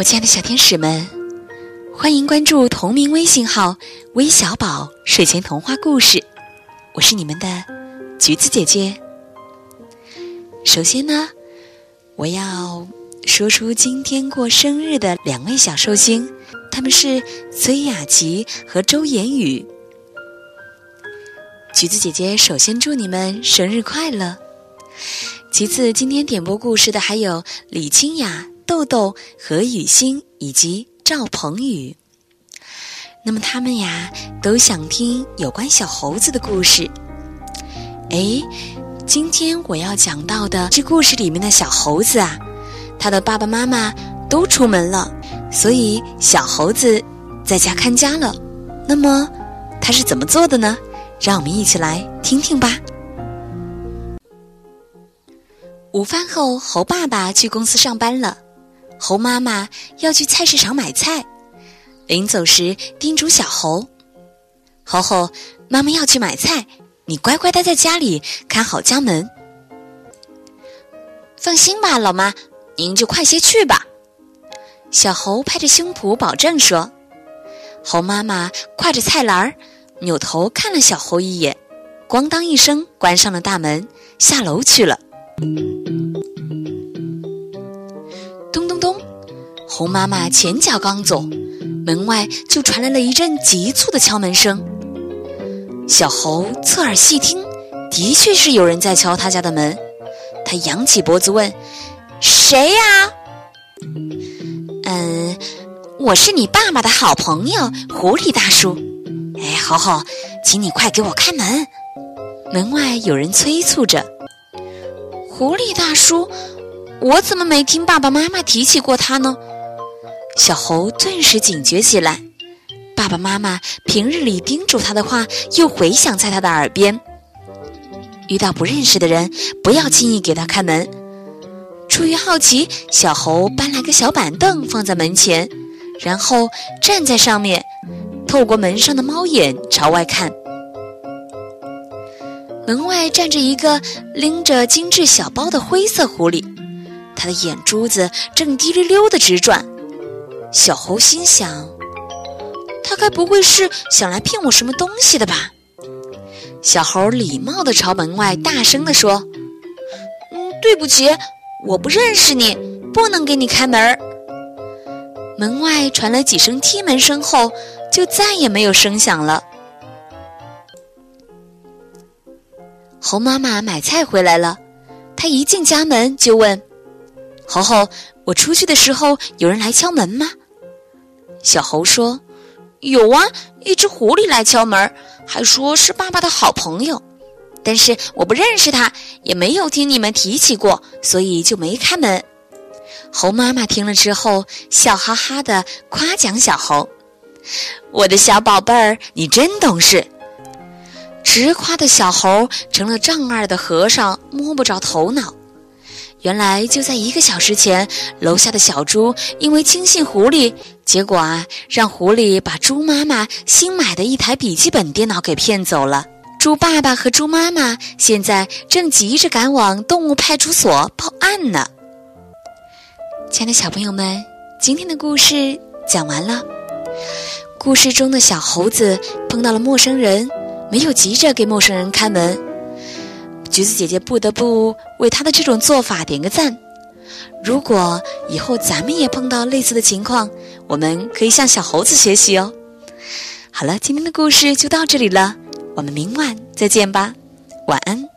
我亲爱的小天使们，欢迎关注同名微信号“微小宝睡前童话故事”，我是你们的橘子姐姐。首先呢，我要说出今天过生日的两位小寿星，他们是崔雅琪和周言宇。橘子姐姐首先祝你们生日快乐。其次，今天点播故事的还有李清雅、豆豆、何雨欣以及赵鹏宇。那么他们呀，都想听有关小猴子的故事。哎，今天我要讲到的这故事里面的小猴子啊，他的爸爸妈妈都出门了，所以小猴子在家看家了。那么他是怎么做的呢？让我们一起来听听吧。午饭后，猴爸爸去公司上班了，猴妈妈要去菜市场买菜。临走时，叮嘱小猴：“猴猴，妈妈要去买菜，你乖乖待在家里，看好家门。”放心吧，老妈，您就快些去吧。小猴拍着胸脯保证说。猴妈妈挎着菜篮儿，扭头看了小猴一眼，咣当一声关上了大门，下楼去了。猴妈妈前脚刚走，门外就传来了一阵急促的敲门声。小猴侧耳细听，的确是有人在敲他家的门。他扬起脖子问：“谁呀？”“嗯，我是你爸爸的好朋友狐狸大叔。”“哎，猴猴，请你快给我开门！”门外有人催促着。狐狸大叔，我怎么没听爸爸妈妈提起过他呢？小猴顿时警觉起来，爸爸妈妈平日里叮嘱他的话又回响在他的耳边。遇到不认识的人，不要轻易给他开门。出于好奇，小猴搬来个小板凳放在门前，然后站在上面，透过门上的猫眼朝外看。门外站着一个拎着精致小包的灰色狐狸，他的眼珠子正滴溜溜的直转。小猴心想：他该不会是想来骗我什么东西的吧？小猴礼貌地朝门外大声地说：“嗯，对不起，我不认识你，不能给你开门。”门外传来几声踢门声后，就再也没有声响了。猴妈妈买菜回来了，她一进家门就问：“猴猴，我出去的时候有人来敲门吗？”小猴说：“有啊，一只狐狸来敲门，还说是爸爸的好朋友，但是我不认识他，也没有听你们提起过，所以就没开门。”猴妈妈听了之后，笑哈哈的夸奖小猴：“我的小宝贝儿，你真懂事。”直夸的小猴成了丈二的和尚摸不着头脑。原来就在一个小时前，楼下的小猪因为轻信狐狸，结果啊，让狐狸把猪妈妈新买的一台笔记本电脑给骗走了。猪爸爸和猪妈妈现在正急着赶往动物派出所报案呢。亲爱的小朋友们，今天的故事讲完了。故事中的小猴子碰到了陌生人。没有急着给陌生人开门，橘子姐姐不得不为她的这种做法点个赞。如果以后咱们也碰到类似的情况，我们可以向小猴子学习哦。好了，今天的故事就到这里了，我们明晚再见吧，晚安。